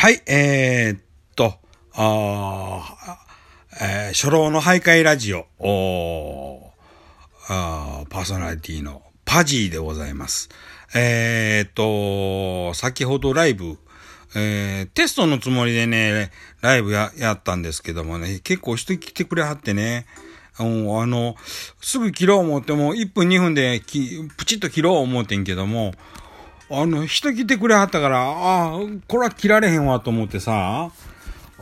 はい、えー、っと、あえー初老の徘徊ラジオ、おあーパーソナリティのパジーでございます。えー、っと、先ほどライブ、えー、テストのつもりでね、ライブや、やったんですけどもね、結構人来てくれはってね、あの、すぐ切ろう思っても、1分2分でき、プチッと切ろう思ってんけども、あの、人来てくれはったから、ああ、これは切られへんわと思ってさ、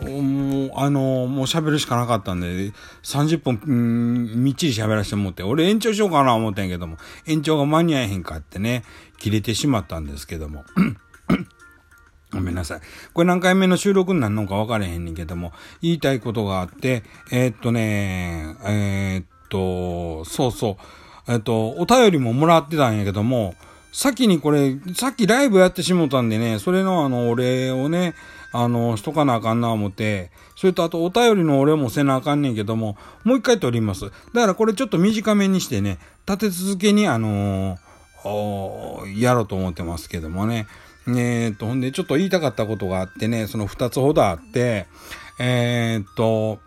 もう、あの、もう喋るしかなかったんで、30分、うんみっちり喋らせてもって、俺延長しようかな思ったんやけども、延長が間に合えへんかってね、切れてしまったんですけども。ごめんなさい。これ何回目の収録になるのか分からへんねんけども、言いたいことがあって、えーっとね、えーっと、そうそう、えーっと、お便りももらってたんやけども、先にこれ、さっきライブやってしもたんでね、それのあの、お礼をね、あの、しとかなあかんな思って、それとあとお便りのお礼もせなあかんねんけども、もう一回撮ります。だからこれちょっと短めにしてね、立て続けにあのーやろうと思ってますけどもね。えーっと、ほんでちょっと言いたかったことがあってね、その二つほどあって、えーっと、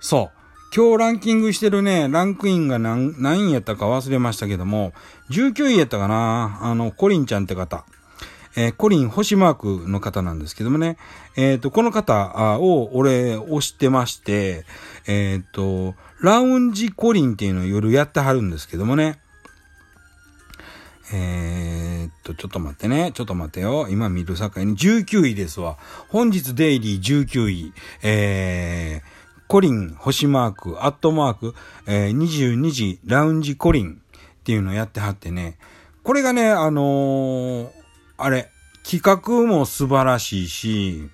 そう。今日ランキングしてるね、ランクインが何、何位やったか忘れましたけども、19位やったかなあの、コリンちゃんって方。えーコリン星マークの方なんですけどもね。えっ、と、この方を俺推してまして、えっ、と、ラウンジコリンっていうのを夜やってはるんですけどもね。えーっと、ちょっと待ってね。ちょっと待ってよ。今見る境に19位ですわ。本日デイリー19位。えー、コリン星マーク、アットマーク、えー、22時ラウンジコリンっていうのをやってはってね。これがね、あのーあれ、企画も素晴らしいし、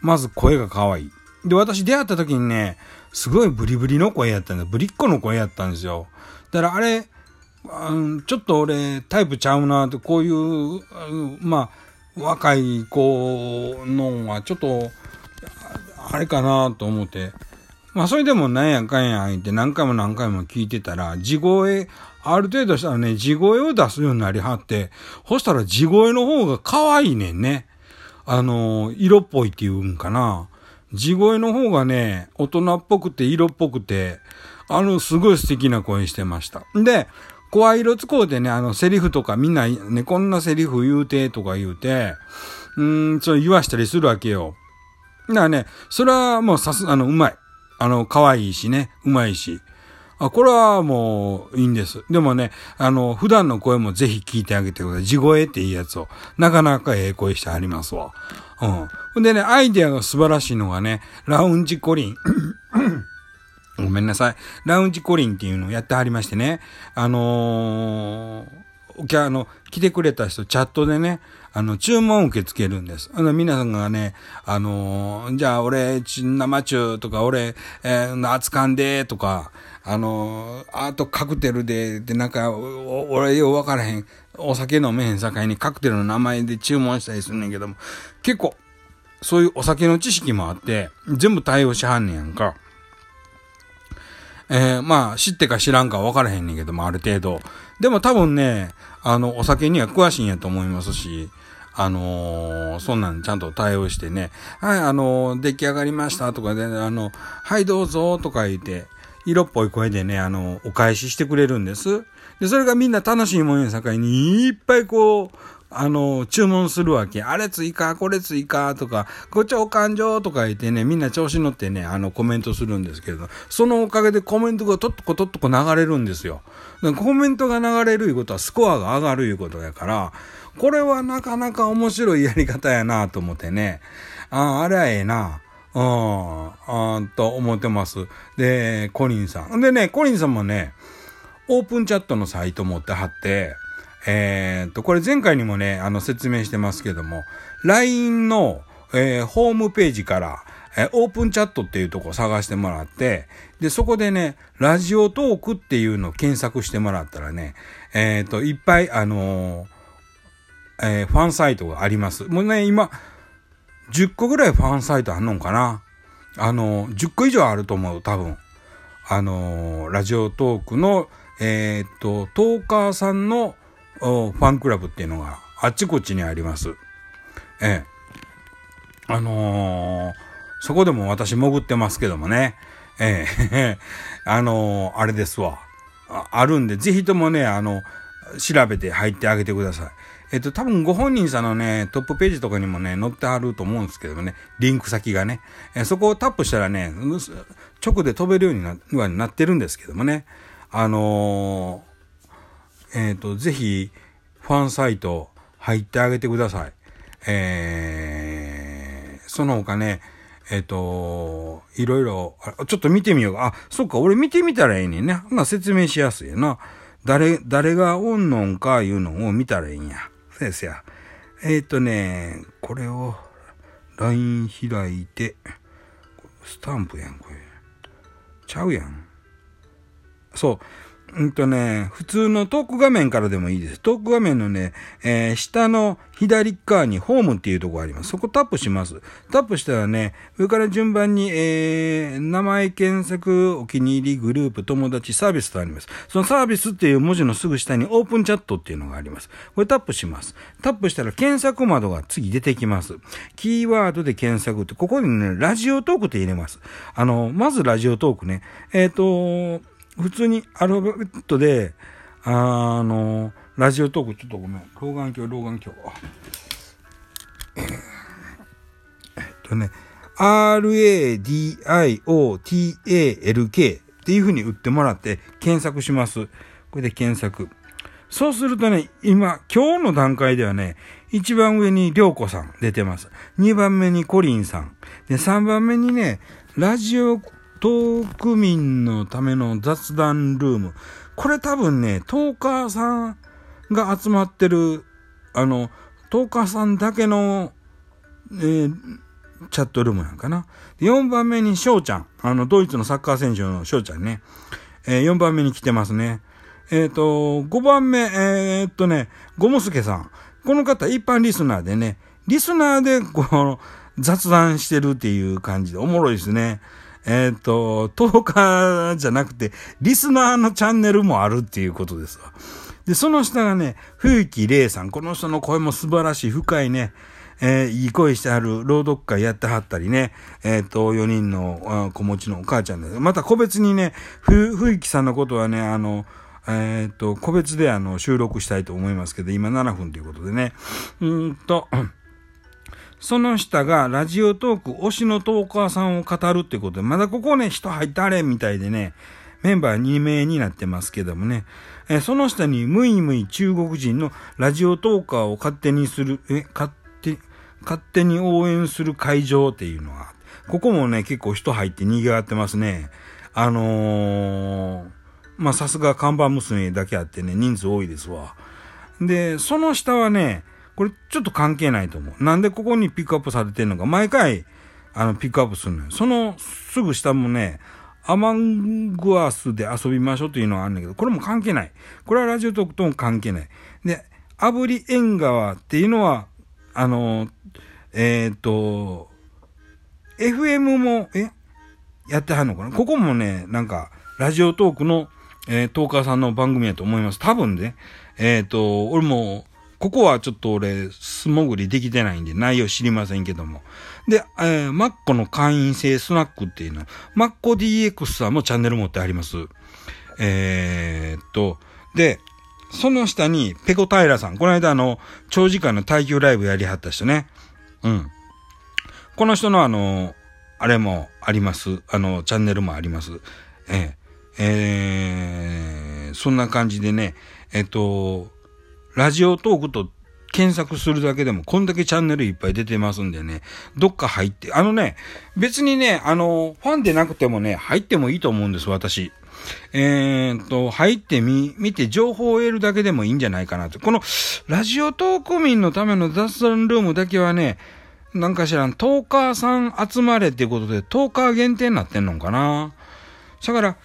まず声が可愛い。で、私出会った時にね、すごいブリブリの声やったんです。ブリッコの声やったんですよ。だからあれ、うんちょっと俺タイプちゃうなって、こういう、まあ、若い子のはちょっと、あれかなと思って。まあそれでもなんやかんや言って何回も何回も聞いてたら、地声、ある程度したらね、地声を出すようになりはって、そしたら地声の方が可愛いねんね。あの、色っぽいっていうんかな。地声の方がね、大人っぽくて色っぽくて、あの、すごい素敵な声してました。で、声色使うてね、あの、セリフとかみんなね、こんなセリフ言うてとか言うて、うーん、そう言わしたりするわけよ。だからね、それはもうさす、あの、うまい。あの、可愛いしね、うまいし。あ、これはもういいんです。でもね、あの、普段の声もぜひ聞いてあげてください。地声っていいやつを。なかなかええ声してありますわ。うん。でね、アイデアが素晴らしいのがね、ラウンジコリン。ごめんなさい。ラウンジコリンっていうのをやってはりましてね。あのー、お客、あの、来てくれた人、チャットでね、あの、注文受け付けるんです。あの、皆さんがね、あのーじゃあ、俺、生中とか、俺、えー、熱かんで、とか、あのーあとカクテルで、で、なんか、お俺よう分からへん、お酒飲めへん境にカクテルの名前で注文したりするねんけども、結構、そういうお酒の知識もあって、全部対応しはんねやんか。えーまあ、知ってか知らんか分からへんねんけども、ある程度。でも多分ね、あの、お酒には詳しいんやと思いますし、あのーそんなんちゃんと対応してね、はい、あのー出来上がりましたとかで、あの、はい、どうぞとか言って、色っぽい声でね、あの、お返ししてくれるんです。で、それがみんな楽しいもんやさかいに、いっぱいこう、あの、注文するわけ。あれ追加、これ追加とか、こっちお勘定とか言ってね、みんな調子乗ってね、あの、コメントするんですけど、そのおかげでコメントがとっとことっとこ流れるんですよ。コメントが流れるいうことはスコアが上がるいうことやから、これはなかなか面白いやり方やなと思ってね、ああ、あれはええな。うん、あーと思ってます。で、コリンさん。でね、コリンさんもね、オープンチャットのサイト持ってはって、えーっと、これ前回にもね、あの説明してますけども、LINE の、えーホームページから、えーオープンチャットっていうとこ探してもらって、で、そこでね、ラジオトークっていうのを検索してもらったらね、えっと、いっぱい、あのえファンサイトがあります。もうね、今、10個ぐらいファンサイトあんのかな？あの、10個以上あると思う、多分。あのラジオトークの、えっと、トーカーさんのファンクラブっていうのがあちこちにあります。ええ。あのー、そこでも私潜ってますけどもね。ええ あのー、あれですわあ。あるんで、ぜひともね、あの、調べて入ってあげてください。えっと、多分ご本人さんのね、トップページとかにもね、載ってあると思うんですけどもね、リンク先がね、えそこをタップしたらね、直で飛べるようになになってるんですけどもね、あのー、えっ、と、ぜひ、ファンサイト入ってあげてください。えー、その他ね、えっ、と、いろいろ、ちょっと見てみようか。あ、そっか、俺見てみたらいいねんね。ほな説明しやすいな。誰、誰がおんのんかいうのを見たらいいんや。そうですや。えっ、とね、これを LINE 開いて、スタンプやん、これ。ちゃうやん。そう。うんとね、普通のトーク画面からでもいいです。トーク画面のね、えー、下の左側にホームっていうとこがあります。そこタップします。タップしたらね、上から順番に、えー、名前検索、お気に入り、グループ、友達、サービスとあります。そのサービスっていう文字のすぐ下にオープンチャットっていうのがあります。これタップします。タップしたら検索窓が次出てきます。キーワードで検索って、ここにね、ラジオトークって入れます。あの、まずラジオトークね。えっ、ー、と、普通にアルファベットで、あの、ラジオトーク、ちょっとごめん。老眼鏡、老眼鏡。えっとね、RADIOTALK っていう風に打ってもらって検索します。これで検索。そうするとね、今、今日の段階ではね、一番上にりょうこさん出てます。二番目にコリンさん。で、三番目にね、ラジオトーク民のための雑談ルーム。これ多分ね、トーカーさんが集まってる、あの、トーカーさんだけの、えー、チャットルームなんかな。4番目に翔ちゃん。あの、ドイツのサッカー選手の翔ちゃんね。えー、4番目に来てますね。えっ、ー、と、5番目、えー、っとね、ゴモスケさん。この方、一般リスナーでね、リスナーで、この、雑談してるっていう感じで、おもろいですね。えっ、ー、と、10日じゃなくて、リスナーのチャンネルもあるっていうことですわ。で、その下がね、冬木玲さん。この人の声も素晴らしい、深いね、えー、いい声してはる朗読会やってはったりね、えっ、ー、と、4人の子持ちのお母ちゃんです、また個別にね、ふ、冬木さんのことはね、あの、えっ、ー、と、個別であの、収録したいと思いますけど、今7分ということでね、うんと、その下がラジオトーク推しのトーカーさんを語るってことで、まだここね、人入ったれみたいでね、メンバー2名になってますけどもね、えその下にムイムイ中国人のラジオトーカーを勝手にする、え、勝手、勝手に応援する会場っていうのは、ここもね、結構人入って賑わってますね。あのー、ま、さすが看板娘だけあってね、人数多いですわ。で、その下はね、これちょっと関係ないと思う。なんでここにピックアップされてるのか、毎回、あの、ピックアップするのよ。そのすぐ下もね、アマングアスで遊びましょうというのがあるんだけど、これも関係ない。これはラジオトークとも関係ない。で、炙り縁側っていうのは、あの、えっ、ー、と、FM も、えやってはんのかなここもね、なんか、ラジオトークの、えー、トーカーさんの番組やと思います。多分ね、えっ、ー、と、俺も、ここはちょっと俺、素潜りできてないんで内容知りませんけども。で、えー、マッコの会員制スナックっていうの、マッコ DX さんもチャンネル持ってあります。えー、っと、で、その下に、ペコ平さん。この間あの、長時間の耐久ライブやりはった人ね。うん。この人のあの、あれもあります。あの、チャンネルもあります。えー、えー、そんな感じでね、えっと、ラジオトークと検索するだけでもこんだけチャンネルいっぱい出てますんでね、どっか入って、あのね、別にね、あの、ファンでなくてもね、入ってもいいと思うんです、私。えー、と、入ってみ、見て情報を得るだけでもいいんじゃないかなと。この、ラジオトーク民のための雑談ルームだけはね、なんかしらん、トーカーさん集まれっていうことで、トーカー限定になってんのかな。だから、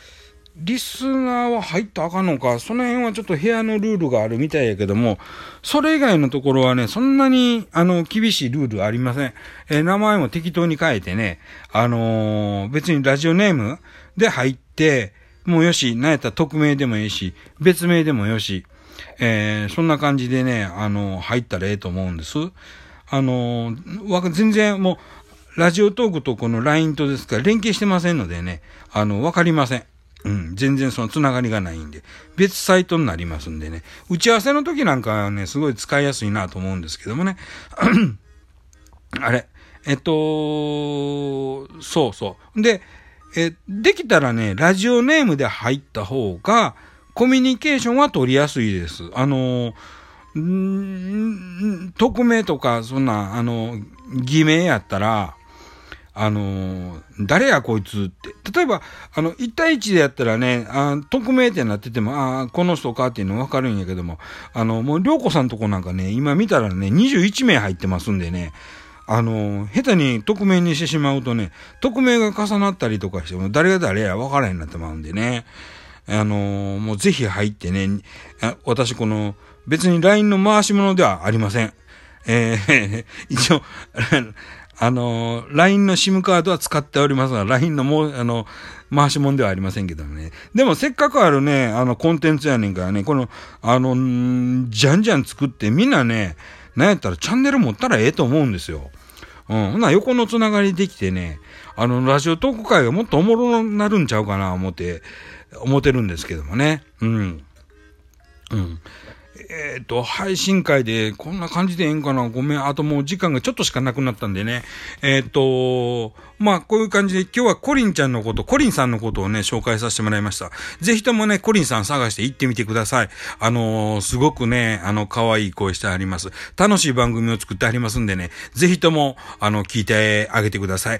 リスナーは入ったらあかんのか、その辺はちょっと部屋のルールがあるみたいやけども、それ以外のところはね、そんなに、あの、厳しいルールありません。えー、名前も適当に変えてね、あのー、別にラジオネームで入って、もうよし、なんやったら匿名でもいいし、別名でもよし、えー、そんな感じでね、あの、入ったらええと思うんです。あの、わか、全然もう、ラジオトークとこの LINE とですから連携してませんのでね、あの、わかりません。うん、全然そのつながりがないんで、別サイトになりますんでね、打ち合わせの時なんかはね、すごい使いやすいなと思うんですけどもね。あれ、えっと、そうそう。で、え、できたらね、ラジオネームで入った方が、コミュニケーションは取りやすいです。あの、ん匿名とか、そんな、あの、偽名やったら、あの誰やこいつって。例えば、あの、1対1でやったらね、あ匿名ってなってても、あこの人かっていうの分かるんやけども、あの、もう、りょうこさんとこなんかね、今見たらね、21名入ってますんでね、あの、下手に匿名にしてしまうとね、匿名が重なったりとかしても、誰が誰や分からへんなってまうんでね。あのもうぜひ入ってね、私この、別に LINE の回し物ではありません。えー、一応、あの LINE の SIM カードは使っておりますが、LINE のもう、あの、回し物ではありませんけどね。でもせっかくあるね、あの、コンテンツやねんからね、この、あの、じゃんじゃん作ってみんなね、なんやったらチャンネル持ったらええと思うんですよ。うん。ほな、横のつながりできてね、あの、ラジオトーク会がもっとおもろなるんちゃうかな、思って、思ってるんですけどもね。うん。うん。えっ、と、配信会でこんな感じでええんかなごめん。あともう時間がちょっとしかなくなったんでね。えっ、と、まあ、こういう感じで今日はコリンちゃんのこと、コリンさんのことをね、紹介させてもらいました。ぜひともね、コリンさん探して行ってみてください。あのー、すごくね、あの、可愛い声してあります。楽しい番組を作ってありますんでね、ぜひとも、あの、聞いてあげてください。